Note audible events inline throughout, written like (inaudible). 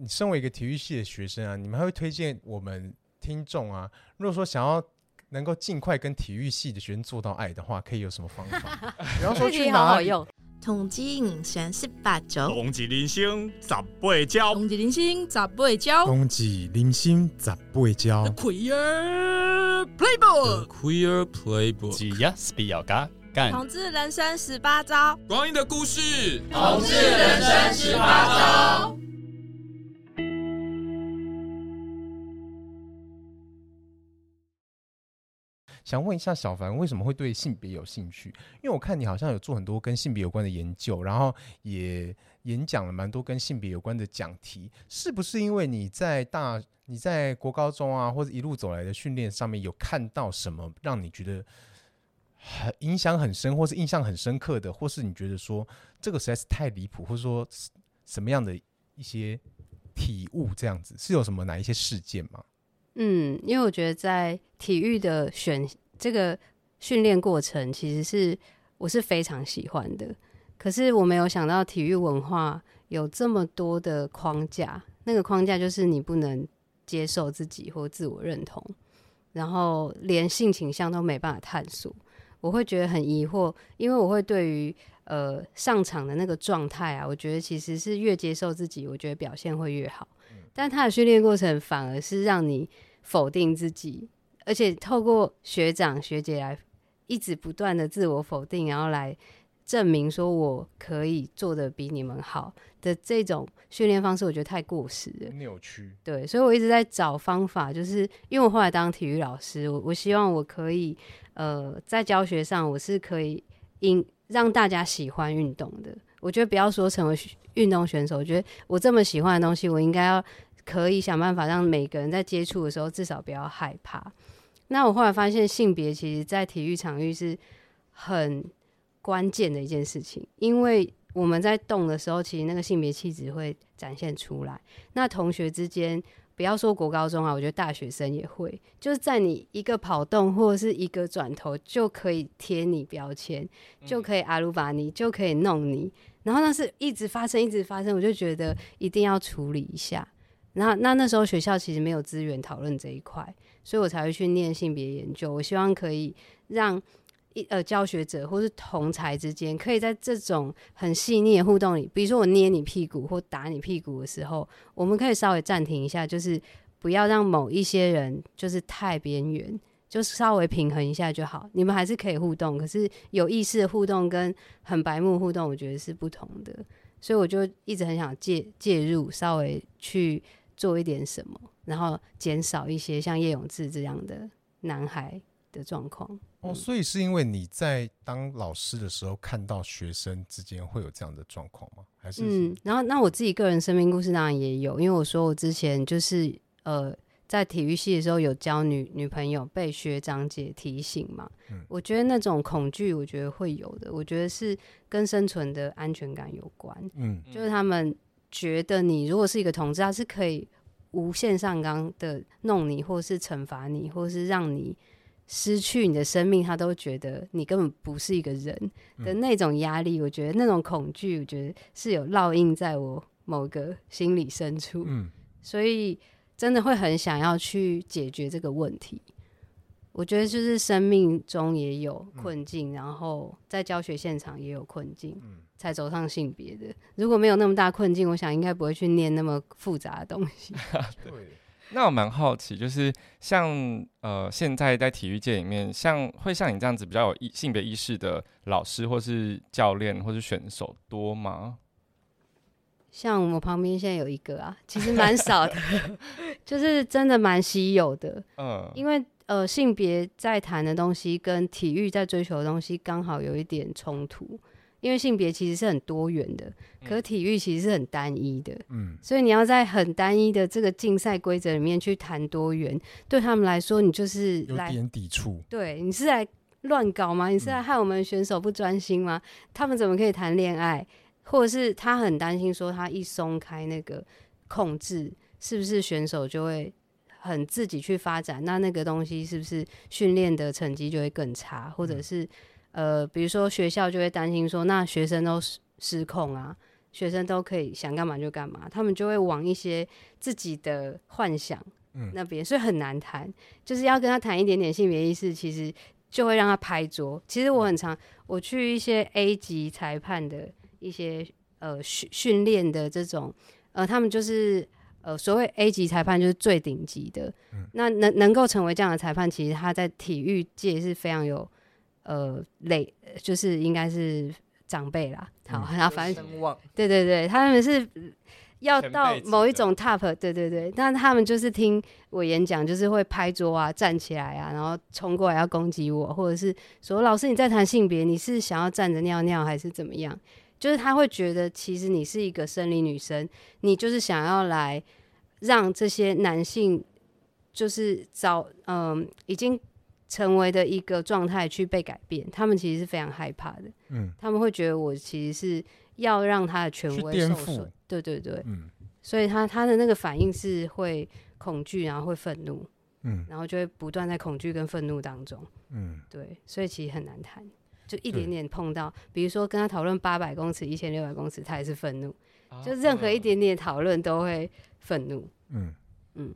你身为一个体育系的学生啊，你们还会推荐我们听众啊，如果说想要能够尽快跟体育系的学生做到爱的话，可以有什么方法？比方说去哪里？统计人生十八招，统计人生十八招，统计人生十八招，统计人生十八招。Queer Playbook，Queer Playbook，只要是比较嘎干。统治人生十八招，光阴的故事，统治人生十八招。想问一下小凡，为什么会对性别有兴趣？因为我看你好像有做很多跟性别有关的研究，然后也演讲了蛮多跟性别有关的讲题，是不是因为你在大你在国高中啊，或者一路走来的训练上面有看到什么让你觉得很影响很深，或是印象很深刻的，或是你觉得说这个实在是太离谱，或者说什么样的一些体悟这样子，是有什么哪一些事件吗？嗯，因为我觉得在体育的选这个训练过程，其实是我是非常喜欢的。可是我没有想到体育文化有这么多的框架，那个框架就是你不能接受自己或自我认同，然后连性倾向都没办法探索。我会觉得很疑惑，因为我会对于呃上场的那个状态啊，我觉得其实是越接受自己，我觉得表现会越好。但他的训练过程反而是让你。否定自己，而且透过学长学姐来一直不断的自我否定，然后来证明说我可以做的比你们好的这种训练方式，我觉得太过时了，扭曲。对，所以我一直在找方法，就是因为我后来当体育老师，我我希望我可以呃在教学上我是可以引让大家喜欢运动的。我觉得不要说成为运动选手，我觉得我这么喜欢的东西，我应该要。可以想办法让每个人在接触的时候至少不要害怕。那我后来发现，性别其实在体育场域是很关键的一件事情，因为我们在动的时候，其实那个性别气质会展现出来。那同学之间，不要说国高中啊，我觉得大学生也会，就是在你一个跑动或者是一个转头，就可以贴你标签，就可以阿鲁巴你，就可以弄你。然后那是一直发生，一直发生，我就觉得一定要处理一下。那那那时候学校其实没有资源讨论这一块，所以我才会去念性别研究。我希望可以让一呃教学者或是同才之间，可以在这种很细腻的互动里，比如说我捏你屁股或打你屁股的时候，我们可以稍微暂停一下，就是不要让某一些人就是太边缘，就是稍微平衡一下就好。你们还是可以互动，可是有意识的互动跟很白目互动，我觉得是不同的。所以我就一直很想介介入，稍微去。做一点什么，然后减少一些像叶永志这样的男孩的状况。哦，所以是因为你在当老师的时候看到学生之间会有这样的状况吗？还是，是？嗯，然后那我自己个人生命故事当然也有，因为我说我之前就是呃在体育系的时候有交女女朋友，被学长姐提醒嘛。嗯，我觉得那种恐惧，我觉得会有的。我觉得是跟生存的安全感有关。嗯，就是他们。觉得你如果是一个同志，他是可以无限上纲的弄你，或是惩罚你，或是让你失去你的生命，他都觉得你根本不是一个人的那种压力。我觉得那种恐惧，我觉得是有烙印在我某个心理深处。嗯，所以真的会很想要去解决这个问题。我觉得就是生命中也有困境，然后在教学现场也有困境。嗯才走上性别的，如果没有那么大困境，我想应该不会去念那么复杂的东西。(laughs) (laughs) 对，那我蛮好奇，就是像呃，现在在体育界里面，像会像你这样子比较有意性别意识的老师，或是教练，或是选手多吗？像我旁边现在有一个啊，其实蛮少的，(laughs) 就是真的蛮稀有的。嗯，因为呃，性别在谈的东西跟体育在追求的东西刚好有一点冲突。因为性别其实是很多元的，可体育其实是很单一的，嗯，所以你要在很单一的这个竞赛规则里面去谈多元，对他们来说，你就是来有点抵触，对，你是来乱搞吗？你是来害我们选手不专心吗？嗯，他们怎么可以谈恋爱？或者是他很担心说，他一松开那个控制，是不是选手就会很自己去发展？那那个东西是不是训练的成绩就会更差？或者是？呃，比如说学校就会担心说，那学生都失失控啊，学生都可以想干嘛就干嘛，他们就会往一些自己的幻想那边，嗯、所以很难谈。就是要跟他谈一点点性别意识，其实就会让他拍桌。其实我很常我去一些 A 级裁判的一些呃训训练的这种呃，他们就是呃所谓 A 级裁判就是最顶级的。嗯、那能能够成为这样的裁判，其实他在体育界是非常有呃累，就是应该是。长辈啦，好，然后反正对对对，他们是要到某一种 top，对对对，但他们就是听我演讲，就是会拍桌啊，站起来啊，然后冲过来要攻击我，或者是说老师你在谈性别，你是想要站着尿尿还是怎么样？就是他会觉得其实你是一个生理女生，你就是想要来让这些男性就是早嗯已经。成为的一个状态去被改变，他们其实是非常害怕的。嗯，他们会觉得我其实是要让他的权威受损。对对对，嗯，所以他他的那个反应是会恐惧，然后会愤怒，嗯，然后就会不断在恐惧跟愤怒当中，嗯，对，所以其实很难谈，就一点点碰到，比如说跟他讨论八百公尺、一千六百公尺，他也是愤怒，啊、就任何一点点讨论都会愤怒。嗯嗯，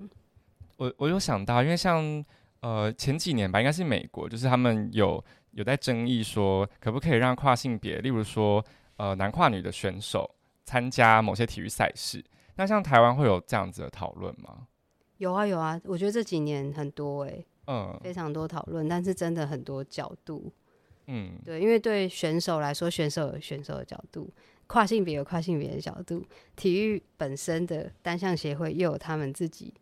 我我有想到，因为像。呃，前几年吧，应该是美国，就是他们有有在争议说，可不可以让跨性别，例如说，呃，男跨女的选手参加某些体育赛事。那像台湾会有这样子的讨论吗？有啊有啊，我觉得这几年很多哎、欸，嗯，非常多讨论，但是真的很多角度，嗯，对，因为对选手来说，选手有选手的角度，跨性别有跨性别的角度，体育本身的单项协会又有他们自己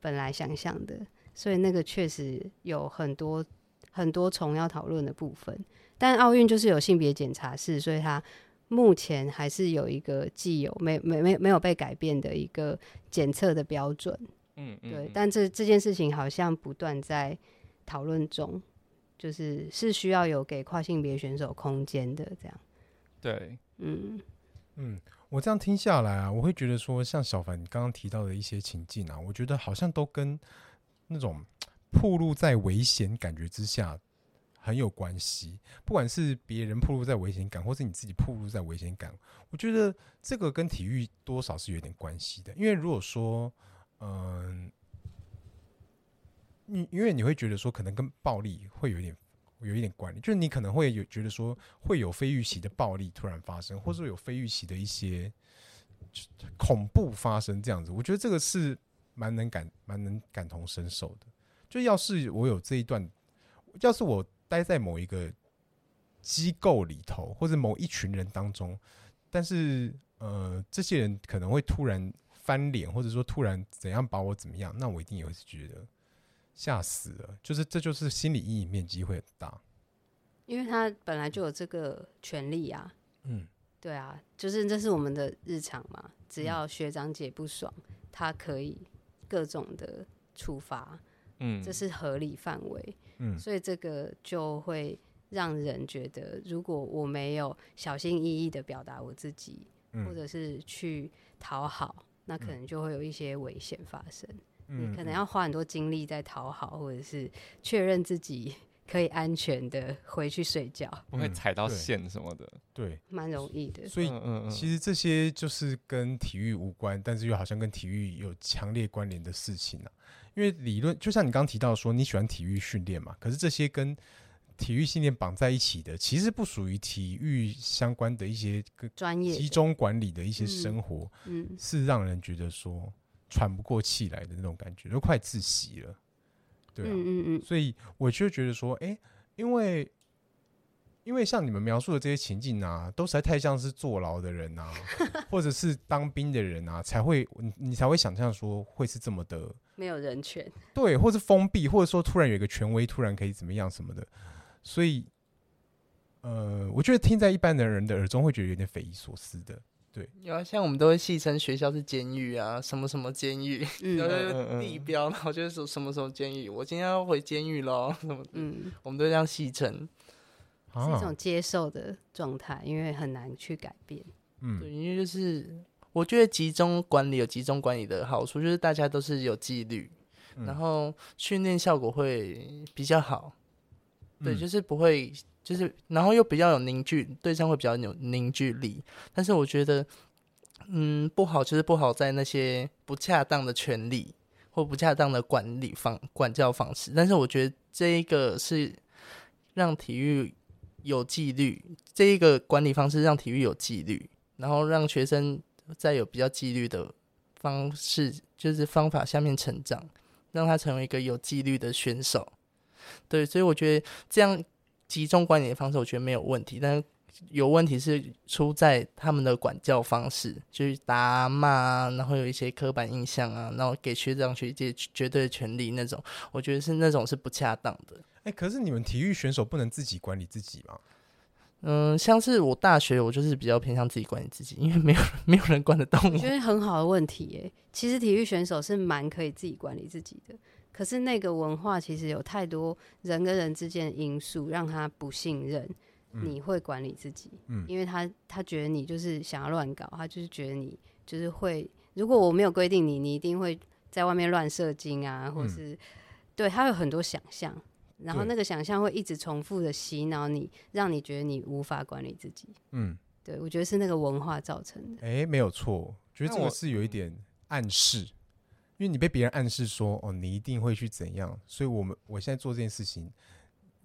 本来想象的。所以那个确实有很多很多重要讨论的部分，但奥运就是有性别检查室，所以它目前还是有一个既有没没没没有被改变的一个检测的标准。嗯，嗯，对。但这这件事情好像不断在讨论中，就是是需要有给跨性别选手空间的这样。对，嗯嗯，我这样听下来啊，我会觉得说，像小凡你刚刚提到的一些情境啊，我觉得好像都跟。那种暴露在危险感觉之下很有关系，不管是别人暴露在危险感，或是你自己暴露在危险感，我觉得这个跟体育多少是有点关系的。因为如果说，嗯，你因为你会觉得说，可能跟暴力会有一点有一点关联，就是你可能会有觉得说，会有非预期的暴力突然发生，或者有非预期的一些恐怖发生这样子，我觉得这个是。蛮能感，蛮能感同身受的。就要是我有这一段，要是我待在某一个机构里头，或者某一群人当中，但是呃，这些人可能会突然翻脸，或者说突然怎样把我怎么样，那我一定也会觉得吓死了。就是这就是心理阴影面积会很大，因为他本来就有这个权利啊。嗯，对啊，就是这是我们的日常嘛。只要学长姐不爽，他可以。各种的处罚，嗯，这是合理范围，嗯，所以这个就会让人觉得，如果我没有小心翼翼的表达我自己，嗯，或者是去讨好，那可能就会有一些危险发生。嗯，你可能要花很多精力在讨好，或者是确认自己。可以安全的回去睡觉，不会踩到线什么的，嗯、对，蛮容易的。所以嗯，其实这些就是跟体育无关，但是又好像跟体育有强烈关联的事情啊。因为理论就像你刚刚提到说，你喜欢体育训练嘛，可是这些跟体育训练绑在一起的，其实不属于体育相关的一些专业集中管理的一些生活，嗯，是让人觉得说喘不过气来的那种感觉，都快窒息了。对啊，嗯嗯嗯，所以我就觉得说，哎、欸，因为因为像你们描述的这些情境啊，都实在太像是坐牢的人啊，(laughs) 或者是当兵的人啊，才会你你才会想象说会是这么的没有人权，对，或是封闭，或者说突然有一个权威突然可以怎么样什么的，所以，呃，我觉得听在一般的人的耳中会觉得有点匪夷所思的。对，有啊，像我们都会戏称学校是监狱啊，什么什么监狱，(laughs) 嗯、然后地标，然后就是说什么什么监狱，我今天要回监狱喽，什么，嗯，我们都这样戏称，是一种接受的状态，因为很难去改变，嗯，对，因为就是我觉得集中管理有集中管理的好处，就是大家都是有纪律，嗯、然后训练效果会比较好，嗯、对，就是不会。就是，然后又比较有凝聚，对象会比较有凝聚力。但是我觉得嗯，不好就是不好在那些不恰当的权利或不恰当的管理方管教方式。但是我觉得这一个是让体育有纪律，这一个管理方式让体育有纪律，然后让学生在有比较纪律的方式，就是方法下面成长，让他成为一个有纪律的选手。对，所以我觉得这样集中管理的方式，我觉得没有问题。但是有问题是出在他们的管教方式，就是打骂，然后有一些刻板印象啊，然后给学长学姐绝对的权利那种，我觉得是那种是不恰当的。哎、欸，可是你们体育选手不能自己管理自己吗？嗯，像是我大学，我就是比较偏向自己管理自己，因为没有没有人管得动我。我觉得很好的问题耶。其实体育选手是蛮可以自己管理自己的。可是那个文化其实有太多人跟人之间的因素，让他不信任你会管理自己。嗯，因为他他觉得你就是想要乱搞，他就是觉得你就是会，如果我没有规定你，你一定会在外面乱射精啊，或是、嗯、对他有很多想象，然后那个想象会一直重复的洗脑你，让你觉得你无法管理自己。嗯，对，我觉得是那个文化造成的。哎、欸，没有错，觉得这个是有一点暗示。因为你被别人暗示说哦，你一定会去怎样，所以我们我现在做这件事情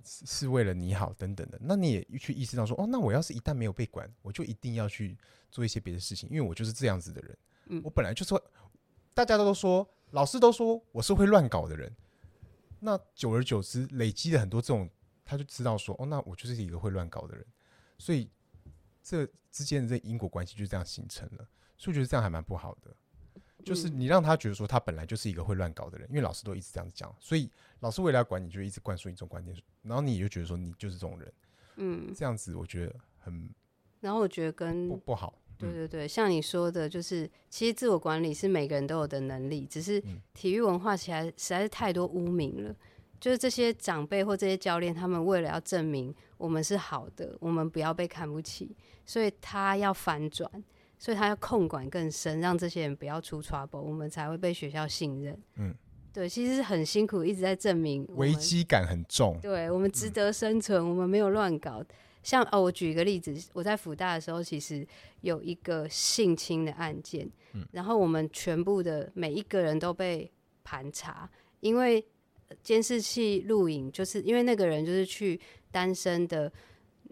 是是为了你好等等的。那你也去意识到说哦，那我要是一旦没有被管，我就一定要去做一些别的事情，因为我就是这样子的人。嗯，我本来就是会，大家都说，老师都说我是会乱搞的人。那久而久之，累积了很多这种，他就知道说哦，那我就是一个会乱搞的人。所以这之间的这因果关系就这样形成了。所以我觉得这样还蛮不好的。就是你让他觉得说他本来就是一个会乱搞的人，因为老师都一直这样子讲，所以老师为了要管你，就一直灌输你这种观念，然后你就觉得说你就是这种人，嗯，这样子我觉得很，然后我觉得跟不不好，对对对，像你说的，就是其实自我管理是每个人都有的能力，只是体育文化起来实在是太多污名了，就是这些长辈或这些教练，他们为了要证明我们是好的，我们不要被看不起，所以他要反转。所以他要控管更深，让这些人不要出 trouble，我们才会被学校信任。嗯，对，其实是很辛苦，一直在证明危机感很重。对，我们值得生存，嗯、我们没有乱搞。像哦，我举一个例子，我在辅大的时候，其实有一个性侵的案件，嗯、然后我们全部的每一个人都被盘查，因为监视器录影，就是因为那个人就是去单身的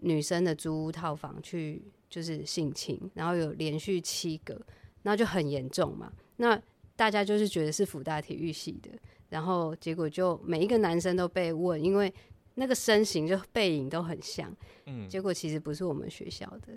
女生的租屋套房去。就是性侵，然后有连续七个，那就很严重嘛。那大家就是觉得是辅大体育系的，然后结果就每一个男生都被问，因为那个身形就背影都很像，嗯，结果其实不是我们学校的。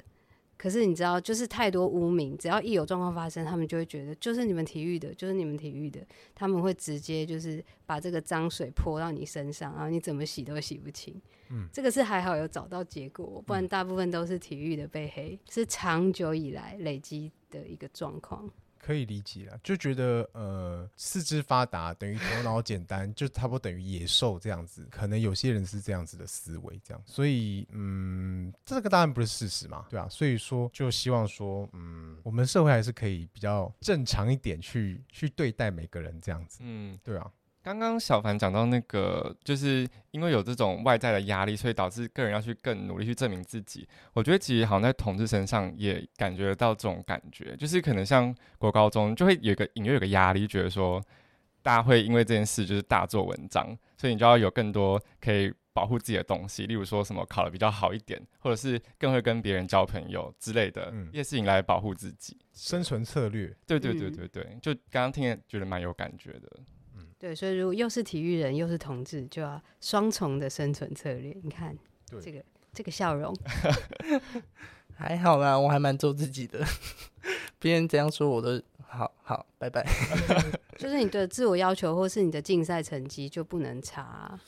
可是你知道，就是太多污名，只要一有状况发生，他们就会觉得就是你们体育的，就是你们体育的，他们会直接就是把这个脏水泼到你身上，然后你怎么洗都洗不清。嗯，这个是还好有找到结果，不然大部分都是体育的被黑，嗯、是长久以来累积的一个状况。可以理解了，就觉得呃四肢发达等于头脑简单，就差不多等于野兽这样子。可能有些人是这样子的思维，这样。所以嗯，这个当然不是事实嘛，对啊。所以说，就希望说嗯，我们社会还是可以比较正常一点去去对待每个人这样子。嗯，对啊。刚刚小凡讲到那个，就是因为有这种外在的压力，所以导致个人要去更努力去证明自己。我觉得其实好像在同志身上也感觉到这种感觉，就是可能像国高中就会有一个隐约有个压力，觉得说大家会因为这件事就是大做文章，所以你就要有更多可以保护自己的东西，例如说什么考的比较好一点，或者是更会跟别人交朋友之类的一些事情来保护自己，生存策略。对对对对对，就刚刚听觉得蛮有感觉的。对，所以如果又是体育人又是同志，就要双重的生存策略。你看这个这个笑容，(laughs) 还好啦，我还蛮做自己的。(laughs) 别人怎样说我都好好，拜拜。(laughs) 就是你的自我要求，或是你的竞赛成绩就不能差啊。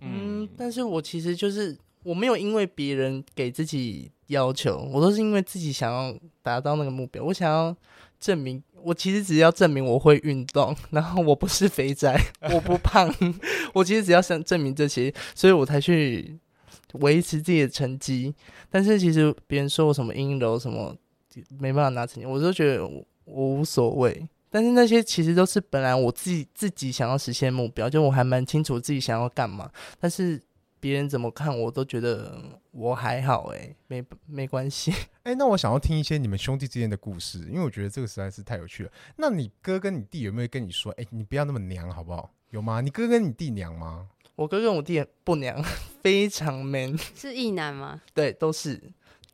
嗯，但是我其实就是我没有因为别人给自己要求，我都是因为自己想要达到那个目标，我想要。证明我其实只要证明我会运动，然后我不是肥宅，我不胖，(laughs) 我其实只要想证明这些，所以我才去维持自己的成绩。但是其实别人说我什么阴柔什么没办法拿成绩，我都觉得我，我无所谓。但是那些其实都是本来我自己自己想要实现目标，就我还蛮清楚自己想要干嘛。但是别人怎么看我都觉得我还好、欸，哎，没没关系。(laughs) 哎、欸，那我想要听一些你们兄弟之间的故事，因为我觉得这个实在是太有趣了。那你哥跟你弟有没有跟你说，哎、欸，你不要那么娘，好不好？有吗？你哥跟你弟娘吗？我哥跟我弟不娘，(laughs) 非常 man。是异男吗？对，都是，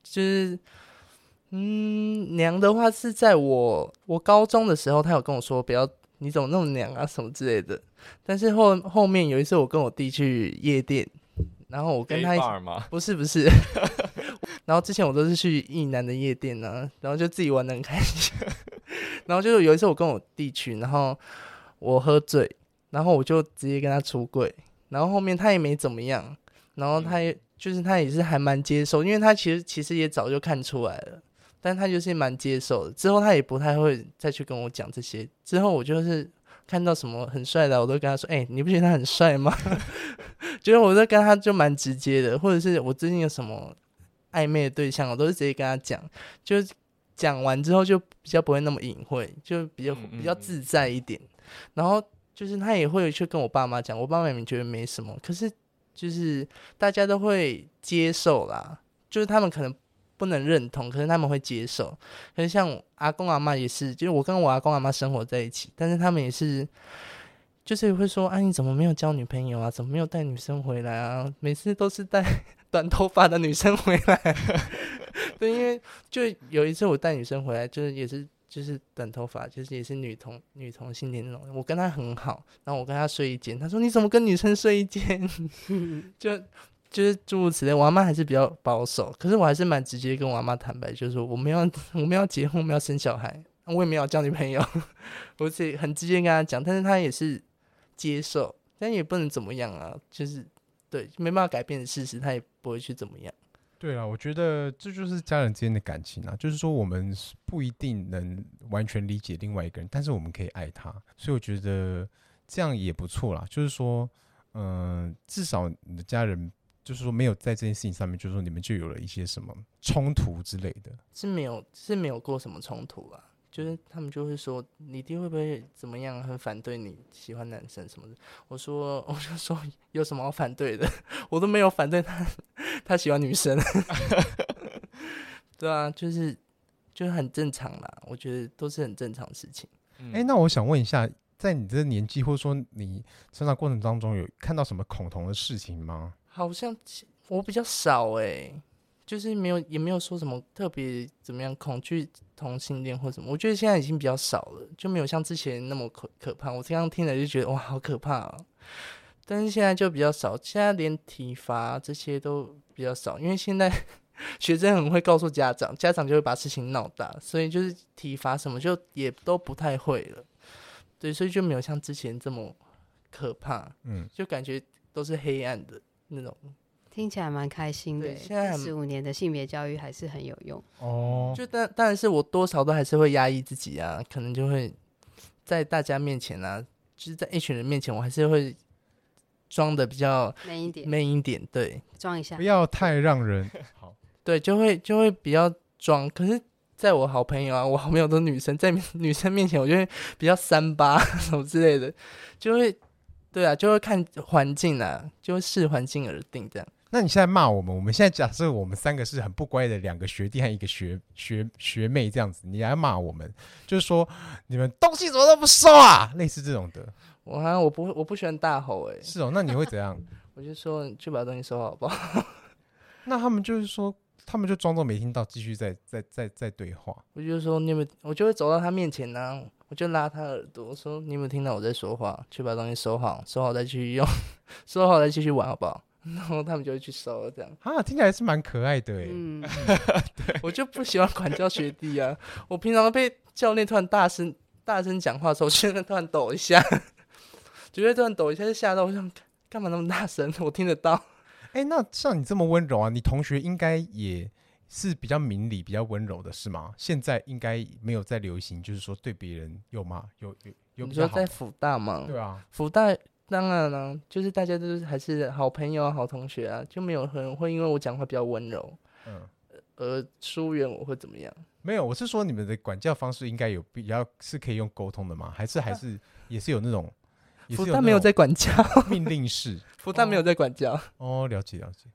就是，嗯，娘的话是在我我高中的时候，他有跟我说不要，你怎么那么娘啊，什么之类的。但是后后面有一次，我跟我弟去夜店。然后我跟他一起不是不是，(laughs) 然后之前我都是去异男的夜店呢、啊，然后就自己玩得很开心。(laughs) 然后就是有一次我跟我弟去，然后我喝醉，然后我就直接跟他出柜，然后后面他也没怎么样，然后他也就是他也是还蛮接受，因为他其实其实也早就看出来了，但他就是蛮接受的。之后他也不太会再去跟我讲这些。之后我就是。看到什么很帅的，我都跟他说：“哎、欸，你不觉得他很帅吗？”觉 (laughs) 得我在跟他就蛮直接的，或者是我最近有什么暧昧的对象，我都是直接跟他讲。就讲完之后就比较不会那么隐晦，就比较比较自在一点。然后就是他也会去跟我爸妈讲，我爸妈也觉得没什么，可是就是大家都会接受啦，就是他们可能。不能认同，可是他们会接受。可是像阿公阿妈也是，就是我跟我阿公阿妈生活在一起，但是他们也是，就是会说：“啊，你怎么没有交女朋友啊？怎么没有带女生回来啊？每次都是带 (laughs) 短头发的女生回来。(laughs) ”对，因为就有一次我带女生回来，就是也是就是短头发，就是也是女同女同性恋那种。我跟她很好，然后我跟她睡一间，她说：“你怎么跟女生睡一间？” (laughs) 就。就是诸如此类，我阿妈还是比较保守，可是我还是蛮直接跟我阿妈坦白，就是说我们要我们要结婚，我们要生小孩，我也没有交女朋友，(laughs) 我自己很直接跟他讲，但是他也是接受，但也不能怎么样啊，就是对，没办法改变的事实，他也不会去怎么样。对啊，我觉得这就是家人之间的感情啊，就是说我们不一定能完全理解另外一个人，但是我们可以爱他，所以我觉得这样也不错啦。就是说，嗯、至少你的家人。就是说没有在这件事情上面，就是说你们就有了一些什么冲突之类的，是没有是没有过什么冲突啊。就是他们就会说，你弟会不会怎么样，很反对你喜欢男生什么的。我说我就说有什么好反对的，(laughs) 我都没有反对他，(laughs) 他喜欢女生。(laughs) 对啊，就是就是很正常啦，我觉得都是很正常的事情。哎、嗯欸，那我想问一下，在你这个年纪，或者说你成长过程当中，有看到什么恐同的事情吗？好像我比较少哎、欸，就是没有也没有说什么特别怎么样恐惧同性恋或什么，我觉得现在已经比较少了，就没有像之前那么可可怕。我这样听了就觉得哇，好可怕啊！但是现在就比较少，现在连体罚这些都比较少，因为现在 (laughs) 学生很会告诉家长，家长就会把事情闹大，所以就是体罚什么就也都不太会了。对，所以就没有像之前这么可怕，嗯，就感觉都是黑暗的。那种听起来蛮开心的。现在十五年的性别教育还是很有用哦。就当当然是我多少都还是会压抑自己啊，可能就会在大家面前啊，就是在一群人面前，我还是会装的比较 man 一点，man 一点，对，装一下，不要太让人好。(laughs) 对，就会就会比较装。可是在我好朋友啊，我好朋友都女生，在女生面前，我就会比较三八 (laughs) 什么之类的，就会。对啊，就会看环境啊，就会视环境而定这样。那你现在骂我们，我们现在假设我们三个是很不乖的两个学弟和一个学学学妹这样子，你来骂我们，就是说你们东西怎么都不收啊，(laughs) 类似这种的。我好像我不我不喜欢大吼哎、欸。是哦，那你会怎样？(laughs) 我就说你去把东西收好不好？(laughs) 那他们就是说，他们就装作没听到，继续在在在在对话。我就说你们，我就会走到他面前呢、啊。我就拉他耳朵我说：“你有没有听到我在说话？去把东西收好，收好再继续用，(laughs) 收好再继续玩，好不好？” (laughs) 然后他们就会去收，这样啊，听起来是蛮可爱的哎。嗯，(laughs) 对，我就不喜欢管教学弟啊。我平常被教练突然大声大声讲话的时候，现在突然抖一下，觉得突然抖一下就吓到，我想干嘛那么大声？我听得到。哎、欸，那像你这么温柔啊，你同学应该也。是比较明理、比较温柔的，是吗？现在应该没有在流行，就是说对别人有吗？有有有比较好？你说在福大吗？对啊，福大当然了，就是大家都是还是好朋友啊、好同学啊，就没有很会因为我讲话比较温柔，嗯，而疏远我会怎么样？没有，我是说你们的管教方式应该有比较是可以用沟通的吗？还是还是 (laughs) 也是有那种也是 (laughs) 福大没有在管教，命令式。福大没有在管教。哦，了解了解。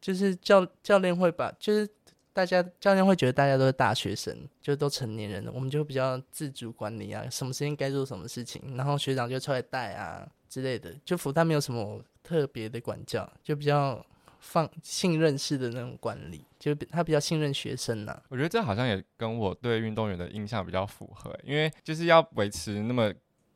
就是教教练会把，就是大家教练会觉得大家都是大学生，就都成年人了，我们就比较自主管理啊，什么时间该做什么事情，然后学长就出来带啊之类的。就福大没有什么特别的管教，就比较放信任式的那种管理，就他比较信任学生呐、啊。我觉得这好像也跟我对运动员的印象比较符合，因为就是要维持那么。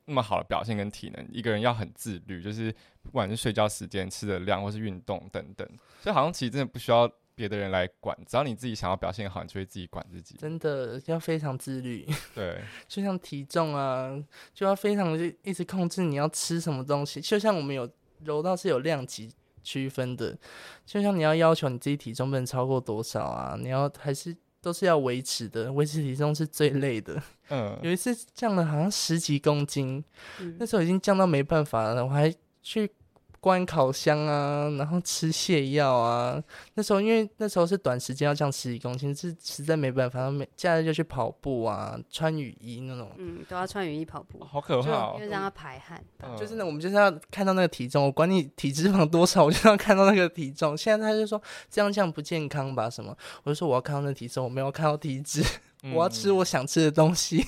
那么好的表现跟体能，一个人要很自律，就是不管是睡觉时间、吃的量，或是运动等等，所以好像其实真的不需要别的人来管，只要你自己想要表现好，你就会自己管自己。真的要非常自律。(laughs) 对，就像体重啊，就要非常的一直控制你要吃什么东西。就像我们有柔道是有量级区分的，就像你要要求你自己体重不能超过多少啊，你要还是。都是要维持的，维持体重是最累的。嗯，有一次降了好像十几公斤，嗯，那时候已经降到没办法了，我还去。关烤箱啊，然后吃泻药啊。那时候因为那时候是短时间要降十几公斤，是实在没办法。每假日就去跑步啊，穿雨衣那种。嗯，都要穿雨衣跑步，好可怕哦。就让他排汗。嗯、就是呢，我们就是要看到那个体重，我管你体脂肪多少，我就要看到那个体重。现在他就说这样这样不健康吧？什么？我就说我要看到那个体重，我没有看到体脂，嗯、(laughs) 我要吃我想吃的东西。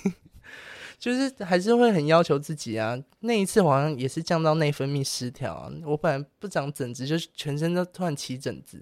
就是还是会很要求自己啊。那一次好像也是降到内分泌失调啊。我本来不长疹子，就是全身都突然起疹子，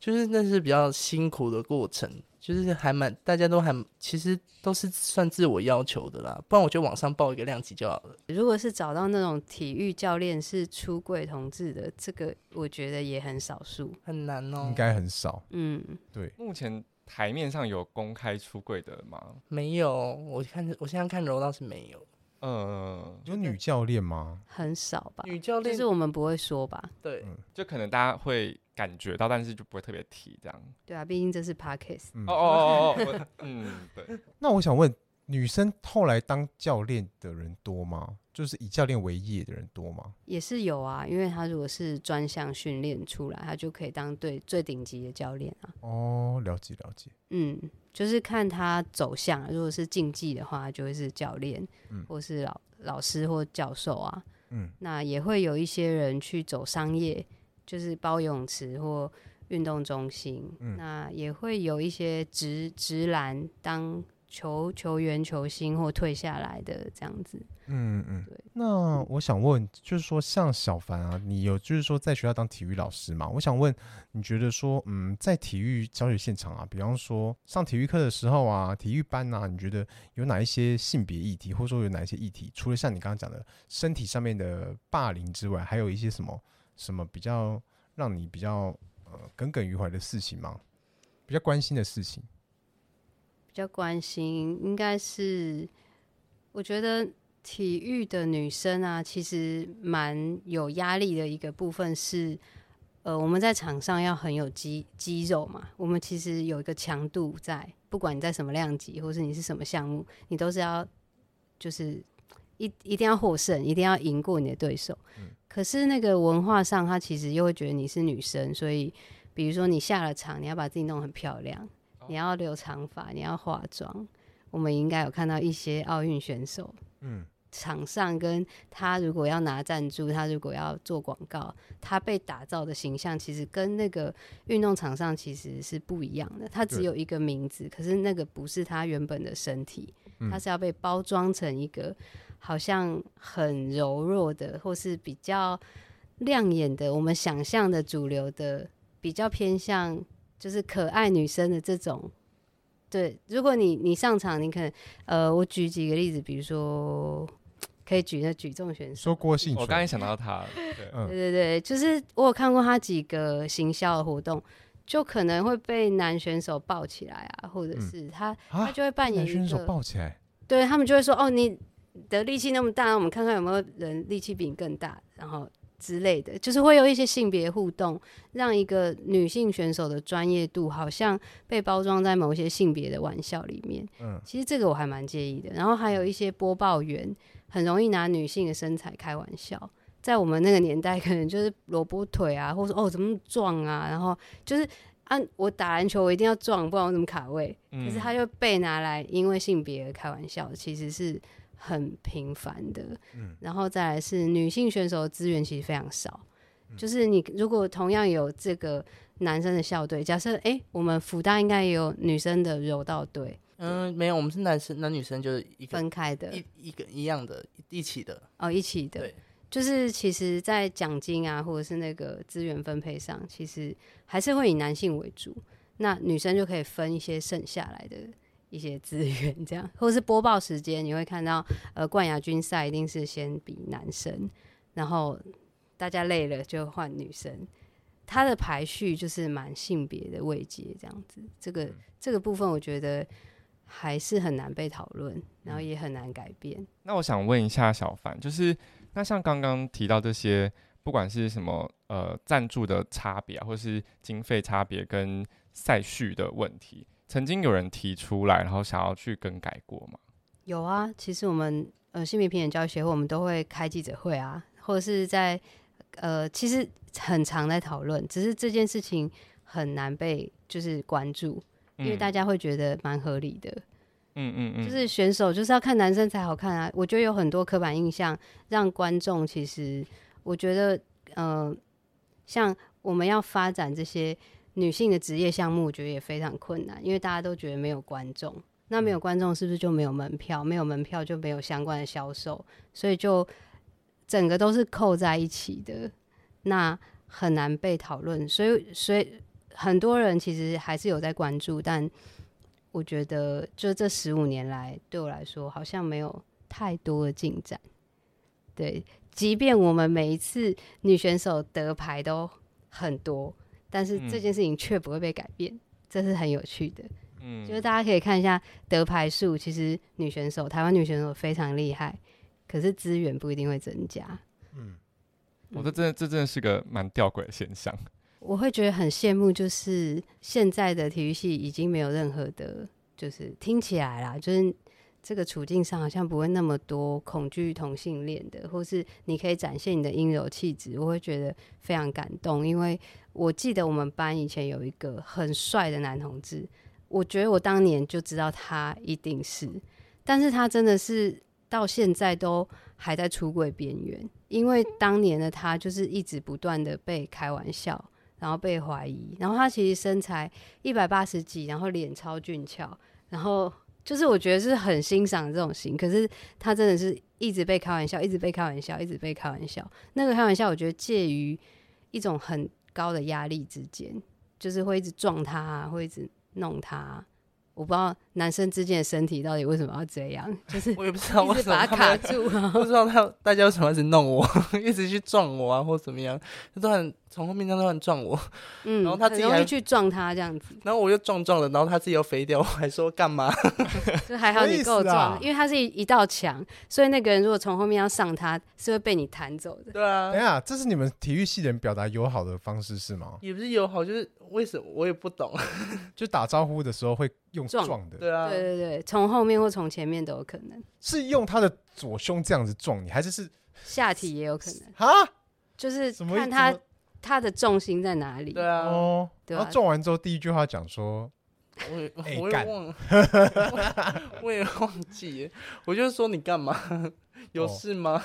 就是那是比较辛苦的过程。就是还蛮大家都还其实都是算自我要求的啦。不然我就网上报一个量级就好了。如果是找到那种体育教练是出柜同志的，这个我觉得也很少数，很难哦。应该很少。嗯，对，目前。台面上有公开出柜的吗？没有，我看我现在看柔道是没有。嗯，有女教练吗？很少吧。女教练就是我们不会说吧？对，嗯，就可能大家会感觉到，但是就不会特别提这样。对啊，毕竟这是 Podcast。哦哦哦哦，嗯，对。(laughs) 那我想问。女生后来当教练的人多吗？就是以教练为业的人多吗？也是有啊，因为他如果是专项训练出来，他就可以当对最顶级的教练啊。哦，了解了解。嗯，就是看他走向，如果是竞技的话，就会是教练，嗯，或是老老师或教授啊。嗯，那也会有一些人去走商业，就是包泳池或运动中心。嗯，那也会有一些直直男当。球球员、球星或退下来的这样子，嗯嗯，对。那我想问，就是说，像小凡啊，你有就是说在学校当体育老师嘛？我想问，你觉得说，嗯，在体育教学现场啊，比方说上体育课的时候啊，体育班啊，你觉得有哪一些性别议题，或者说有哪一些议题？除了像你刚刚讲的身体上面的霸凌之外，还有一些什么什么比较让你比较呃耿耿于怀的事情吗？比较关心的事情？比较关心应该是，我觉得体育的女生啊，其实蛮有压力的一个部分是，呃，我们在场上要很有肌肌肉嘛，我们其实有一个强度在，不管你在什么量级，或是你是什么项目，你都是要就是一一定要获胜，一定要赢过你的对手。嗯。可是那个文化上，他其实又会觉得你是女生，所以比如说你下了场，你要把自己弄很漂亮。你要留长发，你要化妆。我们应该有看到一些奥运选手，嗯，场上跟他如果要拿赞助，他如果要做广告，他被打造的形象其实跟那个运动场上其实是不一样的。他只有一个名字，可是那个不是他原本的身体，他是要被包装成一个好像很柔弱的，或是比较亮眼的，我们想象的主流的，比较偏向。就是可爱女生的这种，对。如果你你上场，你可能呃，我举几个例子，比如说可以举那举重选手，说郭信，我刚才想到他，(laughs) 对，对对对，就是我有看过他几个行销的活动，就可能会被男选手抱起来啊，或者是他、嗯、他就会扮演一个男选手抱起来，对他们就会说哦，你的力气那么大，我们看看有没有人力气比你更大，然后。之类的，就是会有一些性别互动，让一个女性选手的专业度好像被包装在某些性别的玩笑里面。嗯，其实这个我还蛮介意的。然后还有一些播报员很容易拿女性的身材开玩笑，在我们那个年代，可能就是萝卜腿啊，或者说哦怎么那么壮啊，然后就是按、啊、我打篮球我一定要壮，不然我怎么卡位？可是他就被拿来因为性别而开玩笑，其实是很频繁的。嗯，然后再来是女性选手的资源其实非常少，嗯、就是你如果同样有这个男生的校队，假设哎，我们福大应该也有女生的柔道队。嗯，没有，我们是男生，男女生就是一个分开的，一一个一样的，一起的哦，一起的。对，就是其实，在奖金啊，或者是那个资源分配上，其实还是会以男性为主，那女生就可以分一些剩下来的一些资源，这样，(laughs) 或者是播报时间，你会看到，呃，冠亚军赛一定是先比男生，然后大家累了就换女生，它的排序就是蛮性别的位阶这样子，这个这个部分我觉得。还是很难被讨论，然后也很难改变。那我想问一下小凡，就是那像刚刚提到这些，不管是什么呃赞助的差别啊，或是经费差别跟赛序的问题，曾经有人提出来，然后想要去更改过吗？有啊，其实我们呃性别平等教育协会，我们都会开记者会啊，或者是在呃其实很常在讨论，只是这件事情很难被就是关注。因为大家会觉得蛮合理的，嗯嗯嗯，就是选手就是要看男生才好看啊。我觉得有很多刻板印象，让观众其实我觉得，呃，像我们要发展这些女性的职业项目，我觉得也非常困难，因为大家都觉得没有观众，那没有观众是不是就没有门票？没有门票就没有相关的销售，所以就整个都是扣在一起的，那很难被讨论。所以，所以。很多人其实还是有在关注，但我觉得就这十五年来，对我来说好像没有太多的进展。对，即便我们每一次女选手得牌都很多，但是这件事情却不会被改变，嗯，这是很有趣的。嗯，就是大家可以看一下得牌数，其实女选手，台湾女选手非常厉害，可是资源不一定会增加。嗯，我这真的这真的是个蛮吊诡的现象。(laughs) 我会觉得很羡慕，就是现在的体育系已经没有任何的，就是听起来啦，就是这个处境上好像不会那么多恐惧同性恋的，或是你可以展现你的阴柔气质，我会觉得非常感动。因为我记得我们班以前有一个很帅的男同志，我觉得我当年就知道他一定是，但是他真的是到现在都还在出柜边缘，因为当年的他就是一直不断的被开玩笑。然后被怀疑，然后他其实身材一百八十几，然后脸超俊俏，然后就是我觉得是很欣赏这种型。可是他真的是一直被开玩笑，一直被开玩笑，一直被开玩笑。那个开玩笑，我觉得介于一种很高的压力之间，就是会一直撞他，会一直弄他。我不知道男生之间的身体到底为什么要这样，就是我也不知道为什么把他卡住，(laughs) 不知道他大家为什么一直弄我，(laughs) 一直去撞我啊，或怎么样，他都很从后面这样突然撞我，嗯，(laughs) 然后他自己还去撞他这样子，然后我又撞撞了，然后他自己又飞掉，我还说干嘛？就还好你够壮，因为他是一一道墙，所以那个人如果从后面要上他，是会被你弹走的。对啊，等下，这是你们体育系人表达友好的方式是吗？也不是友好，就是为什么我也不懂，就打招呼的时候会。用撞的，对啊，对对对，从后面或从前面都有可能。是用他的左胸这样子撞你，还是是下体也有可能？啊，就是看他他的重心在哪里。对啊，哦，然后撞完之后第一句话讲说，我也我也忘了，(laughs) 我也忘记，我就说你干嘛？(laughs) 有事吗？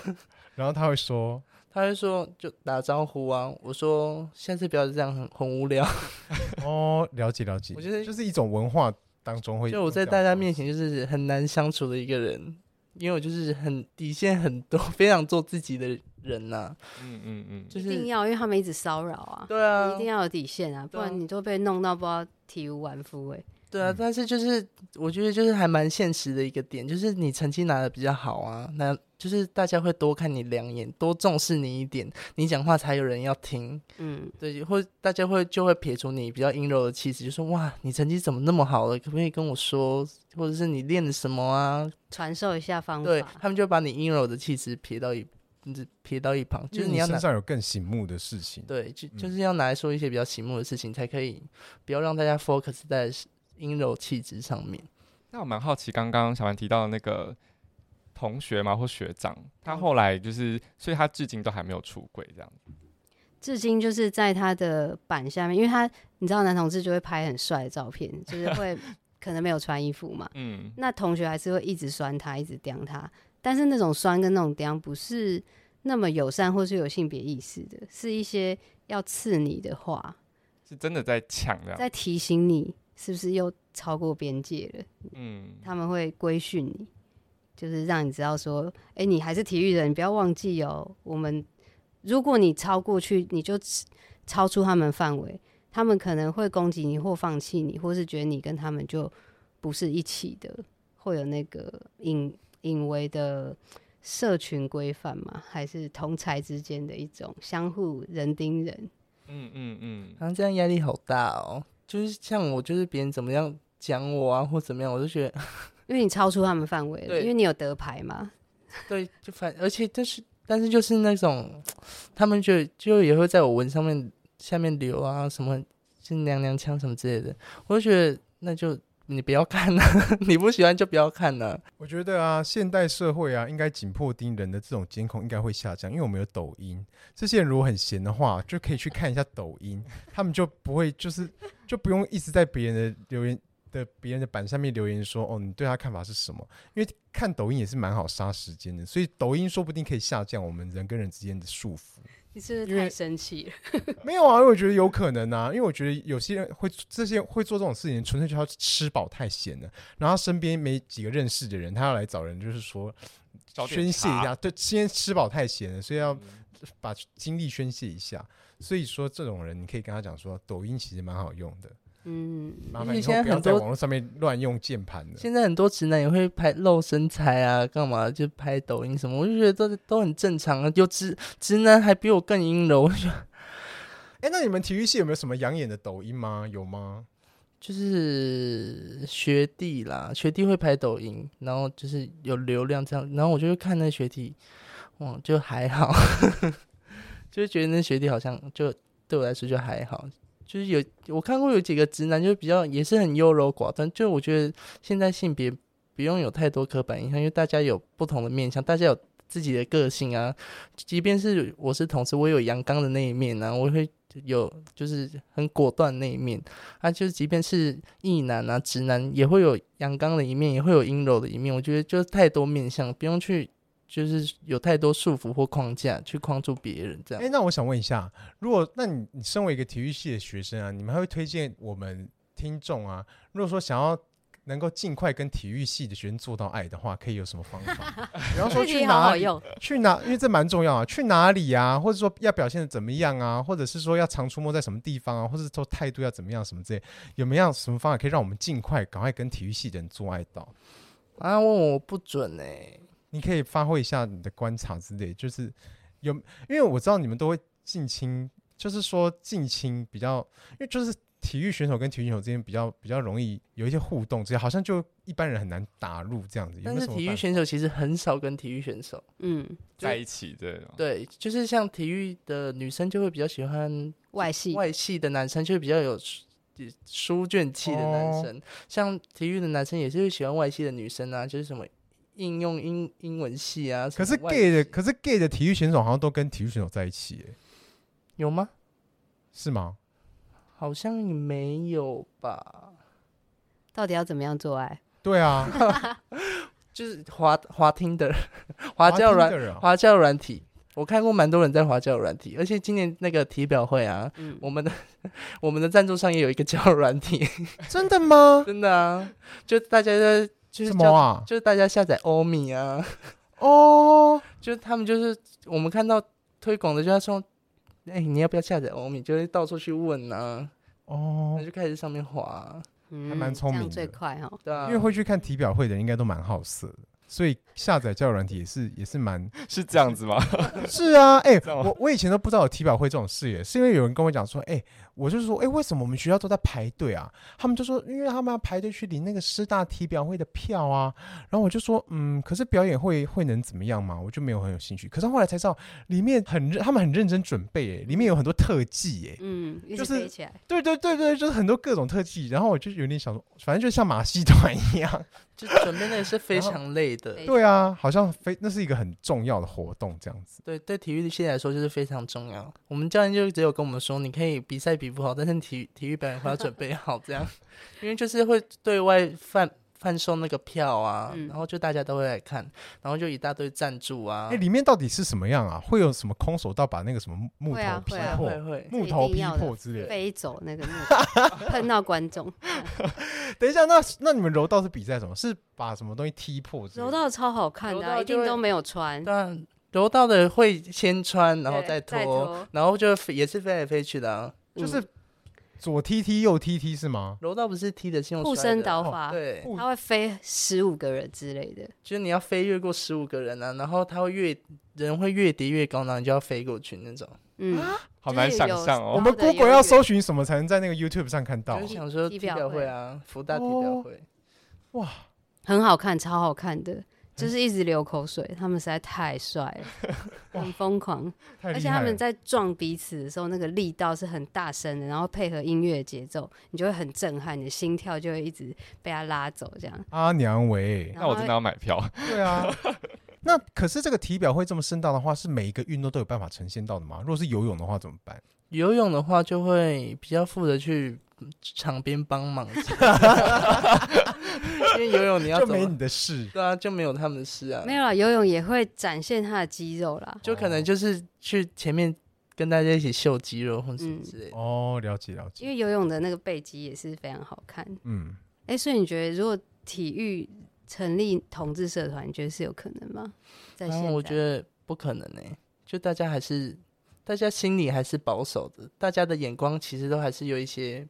然后他会说。他会说就打招呼啊，我说下次不要这样，很很无聊。(laughs) 哦，了解了解，我觉得就是一种文化当中会，就我在大家面前就是很难相处的一个人，因为我就是很底线很多，(laughs) 非常做自己的人呐、啊。嗯嗯嗯，就是一定要，因为他们一直骚扰啊。对啊，你一定要有底线啊，不然你都被弄到不知道体无完肤哎。对啊，但是就是我觉得就是还蛮现实的一个点，就是你成绩拿的比较好啊，那就是大家会多看你两眼，多重视你一点，你讲话才有人要听。嗯，对，或大家会就会撇除你比较阴柔的气质，就说哇，你成绩怎么那么好了？可不可以跟我说，或者是你练的什么啊？传授一下方法。对，他们就把你阴柔的气质撇到一撇到一旁，就是你要身上有更醒目的事情。对，就就是要拿来说一些比较醒目的事情，才可以不要让大家 focus 在。阴柔气质上面，那我蛮好奇，刚刚小凡提到的那个同学嘛，或学长，他后来就是，所以他至今都还没有出轨，这样子。至今就是在他的板下面，因为他你知道，男同志就会拍很帅的照片，就是会 (laughs) 可能没有穿衣服嘛，嗯，那同学还是会一直酸他，一直刁他，但是那种酸跟那种刁不是那么友善或是有性别意识的，是一些要刺你的话，是真的在抢的，在提醒你是不是又超过边界了？嗯，他们会规训你，就是让你知道说，哎、欸，你还是体育人，你不要忘记哦。我们如果你超过去，你就超出他们范围，他们可能会攻击你或放弃你，或是觉得你跟他们就不是一起的，会有那个隐隐微的社群规范嘛？还是同才之间的一种相互人盯人？嗯嗯嗯，好像这样压力好大哦。就是像我，就是别人怎么样讲我啊，或怎么样，我就觉得，(laughs) 因为你超出他们范围了，因为你有得牌嘛。(laughs) 对，就反，而且就是，但是就是那种，他们就就也会在我文上面下面留啊，什么是娘娘腔什么之类的，我就觉得那就你不要看了，(laughs) 你不喜欢就不要看了。我觉得啊，现代社会啊，应该紧迫盯人的这种监控应该会下降，因为我们有抖音，这些人如果很闲的话，就可以去看一下抖音，他们就不会就是就不用一直在别人的留言。的别人的板上面留言说：“哦，你对他看法是什么？”因为看抖音也是蛮好杀时间的，所以抖音说不定可以下降我们人跟人之间的束缚。你是不是太生气了？(laughs) 没有啊，因为我觉得有可能啊，因为我觉得有些人会这些会做这种事情，纯粹就要吃饱太闲了，然后身边没几个认识的人，他要来找人，就是说宣泄一下，对，先吃饱太闲了，所以要把精力宣泄一下。所以说，这种人你可以跟他讲说，抖音其实蛮好用的。嗯，麻烦以后不要在网络上面乱用键盘了。现在很多直男也会拍露身材啊，干嘛就拍抖音什么，我就觉得都都很正常啊。有直直男还比我更阴柔，我觉得。哎、欸，(laughs) 那你们体育系有没有什么养眼的抖音吗？有吗？就是学弟啦，学弟会拍抖音，然后就是有流量这样，然后我就会看那学弟，哇，就还好，(laughs) 就是觉得那学弟好像就对我来说就还好。就是有我看过有几个直男，就比较也是很优柔寡断。就我觉得现在性别不用有太多刻板印象，因为大家有不同的面相，大家有自己的个性啊。即便是我是同志，我有阳刚的那一面啊，我会有就是很果断那一面。啊，就是即便是异男啊，直男也会有阳刚的一面，也会有阴柔的一面。我觉得就是太多面相，不用去。就是有太多束缚或框架去框住别人，这样。哎、欸，那我想问一下，如果那你你身为一个体育系的学生啊，你们还会推荐我们听众啊，如果说想要能够尽快跟体育系的学生做到爱的话，可以有什么方法？比方说去哪里？去哪？因为这蛮重要啊。去哪里啊？或者说要表现的怎么样啊？或者是说要常出没在什么地方啊？或者说态度要怎么样？什么之类？有没有什么方法可以让我们尽快赶快跟体育系的人做爱到？啊，问我不准哎、欸。你可以发挥一下你的观察之类，就是有，因为我知道你们都会近亲，就是说近亲比较，因为就是体育选手跟体育选手之间比较比较容易有一些互动，这样好像就一般人很难打入这样子。但是体育选手其实很少跟体育选手嗯在一起的，对，就是像体育的女生就会比较喜欢外系，外系的男生就会比较有书卷气的男生，哦、像体育的男生也是会喜欢外系的女生啊，就是什么。应用英英文系啊，可是 gay 的，可是 gay 的体育选手好像都跟体育选手在一起，哎，有吗？是吗？好像没有吧？到底要怎么样做爱？对啊，(laughs) 就是滑滑 Tinder，(laughs) 滑教软滑教软体，我看过蛮多人在滑交软体，而且今年那个体表会啊，嗯、我们的 (laughs) 我们的赞助商也有一个交软体，真的吗？真的啊，就大家在。就是什么啊？就是大家下载欧米啊，(laughs) 哦，(laughs) 就是他们就是我们看到推广的，就他说，哎、欸，你要不要下载欧米？就会到处去问啊，哦，那就开始上面滑，嗯、还蛮聪明的，最快哈，对啊，因为会去看体表会的人应该都蛮好色的。所以下载交友软体也是也是蛮 (laughs) 是这样子吗？是啊，哎、欸，我我以前都不知道有体表会这种事耶，是因为有人跟我讲说，哎、欸，我就是说，哎、欸，为什么我们学校都在排队啊？他们就说，因为他们要排队去领那个师大体表会的票啊。然后我就说，嗯，可是表演会会能怎么样嘛？我就没有很有兴趣。可是后来才知道，里面很认，他们很认真准备，哎，里面有很多特技，哎，嗯，就是对对对对，就是很多各种特技。然后我就有点想说，反正就像马戏团一样。(laughs) 就准备那也是非常累的，(laughs) 对啊，好像非那是一个很重要的活动这样子。对，对体育系来说就是非常重要。我们教练就只有跟我们说，你可以比赛比不好，但是体体育表演会要准备好这样，(laughs) 因为就是会对外贩贩售那个票啊，嗯然后就大家都会来看，然后就一大堆赞助啊。哎、里面到底是什么样啊？会有什么空手道把那个什么木会啊头劈会啊破、会会木头劈破之类的？飞走那个木 (laughs) 头，碰到观众。(laughs) 等一下，那那你们柔道是比赛什么？是把什么东西踢破之类的？柔道超好看的啊、一定都没有穿。当然，柔道的会先穿，然后对再再脱脱，然后就飞也是飞来飞去的、啊。就是嗯。左踢踢右踢踢是吗？柔道不是踢的是用护身倒法，对，护他会飞十五个人之类的。就是你要飞越过十五个人啊，然后他会越人会越叠越高，然后你就要飞过去那种。嗯，好难想象哦。我们 Google 要搜寻什么才能在那个 YouTube 上看到。啊、就是想说踢踢表会啊，福大体表会，哇，很好看，超好看的，就是一直流口水。他们实在太帅了，很疯狂，(laughs) 而且他们！在撞彼此的时候，那个力道是很大声的，然后配合音乐节奏，你就会很震撼，你的心跳就会一直被他拉走，这样。阿娘喂，那我真的要买票。(laughs) 对啊。(laughs) 那可是这个体表会这么深大的话，是每一个运动都有办法呈现到的吗？如果是游泳的话怎么办？游泳的话就会比较负责去场边帮忙，(laughs) 因为游泳你要就没你的事。对啊，就没有他们的事啊，没有啦，游泳也会展现他的肌肉啦。就可能就是去前面跟大家一起秀肌肉或什么之类的。哦，了解了解因。为游泳的那个背肌也是非常好看。嗯，哎、所以你觉得如果体育成立同志社团，你觉得是有可能吗？在现我觉得不可能呢、就大家还是大家心里还是保守的，大家的眼光其实都还是有一些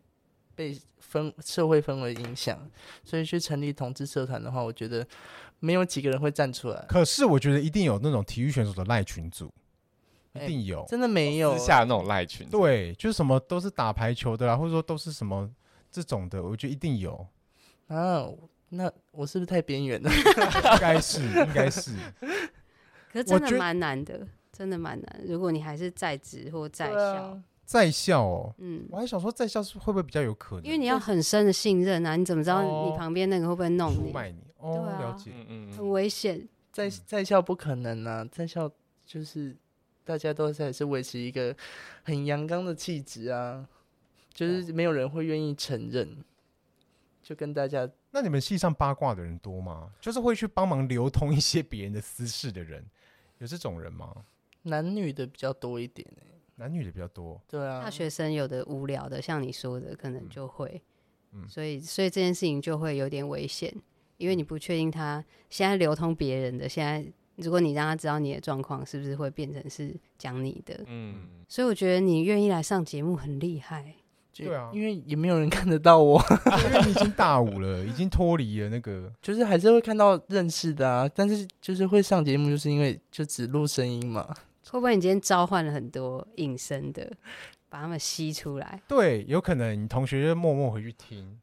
被氛社会氛围影响，所以去成立同志社团的话，我觉得没有几个人会站出来，可是我觉得一定有那种体育选手的赖群组，一定有。真的没有私下那种赖群，对，就是什么都是打排球的啦，或者说都是什么这种的，我觉得一定有，啊。那我是不是太边缘了？(laughs) 应该是，应该是。(laughs) 可是真的蛮难的，真的蛮难。如果你还是在职或在校，啊在校哦，嗯，我还想说在校是会不会比较有可能？因为你要很深的信任啊，你怎么知道哦你旁边那个会不会弄你？出卖你哦，对啊了解。嗯嗯很危险。在在校不可能啊，在校就是大家都是还是维持一个很阳刚的气质啊，就是没有人会愿意承认，就跟大家那你们系上八卦的人多吗？就是会去帮忙流通一些别人的私事的人，有这种人吗？男女的比较多一点、欸、男女的比较多。对啊，大学生有的无聊的，像你说的，可能就会，嗯所以所以这件事情就会有点危险，因为你不确定他现在流通别人的，现在如果你让他知道你的状况，是不是会变成是讲你的？嗯，所以我觉得你愿意来上节目很厉害。对啊因为也没有人看得到我，(laughs) 因为你已经大五了，已经脱离了那个。就是还是会看到认识的啊，但是就是会上节目，就是因为就只录声音嘛。会不会你今天召唤了很多隐身的，把他们吸出来？对，有可能你同学就默默回去听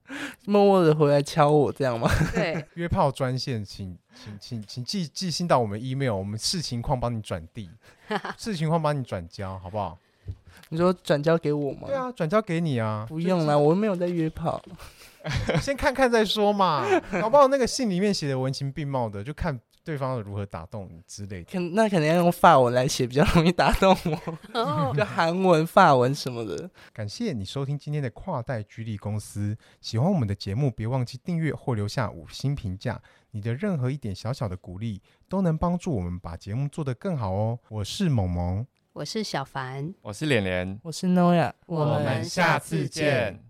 默默的回来敲我这样吗？对，(laughs) 约炮专线，请请请请寄寄信到我们 email，我们视情况帮你转递，(laughs) 视情况帮你转交，好不好？你说转交给我吗？对，啊，转交给你啊，不用啦，我又没有在约炮。先看看再说嘛，搞不好那个信里面写的文情并茂的，就看对方如何打动你之类的。可那可能要用法文来写，比较容易打动我，哦就韩文、法文什么的。感谢你收听今天的跨代居力公司，喜欢我们的节目，别忘记订阅或留下五星评价。你的任何一点小小的鼓励，都能帮助我们把节目做得更好哦。我是萌萌，我是小凡，我是连连，我是 Noya，我们下次见。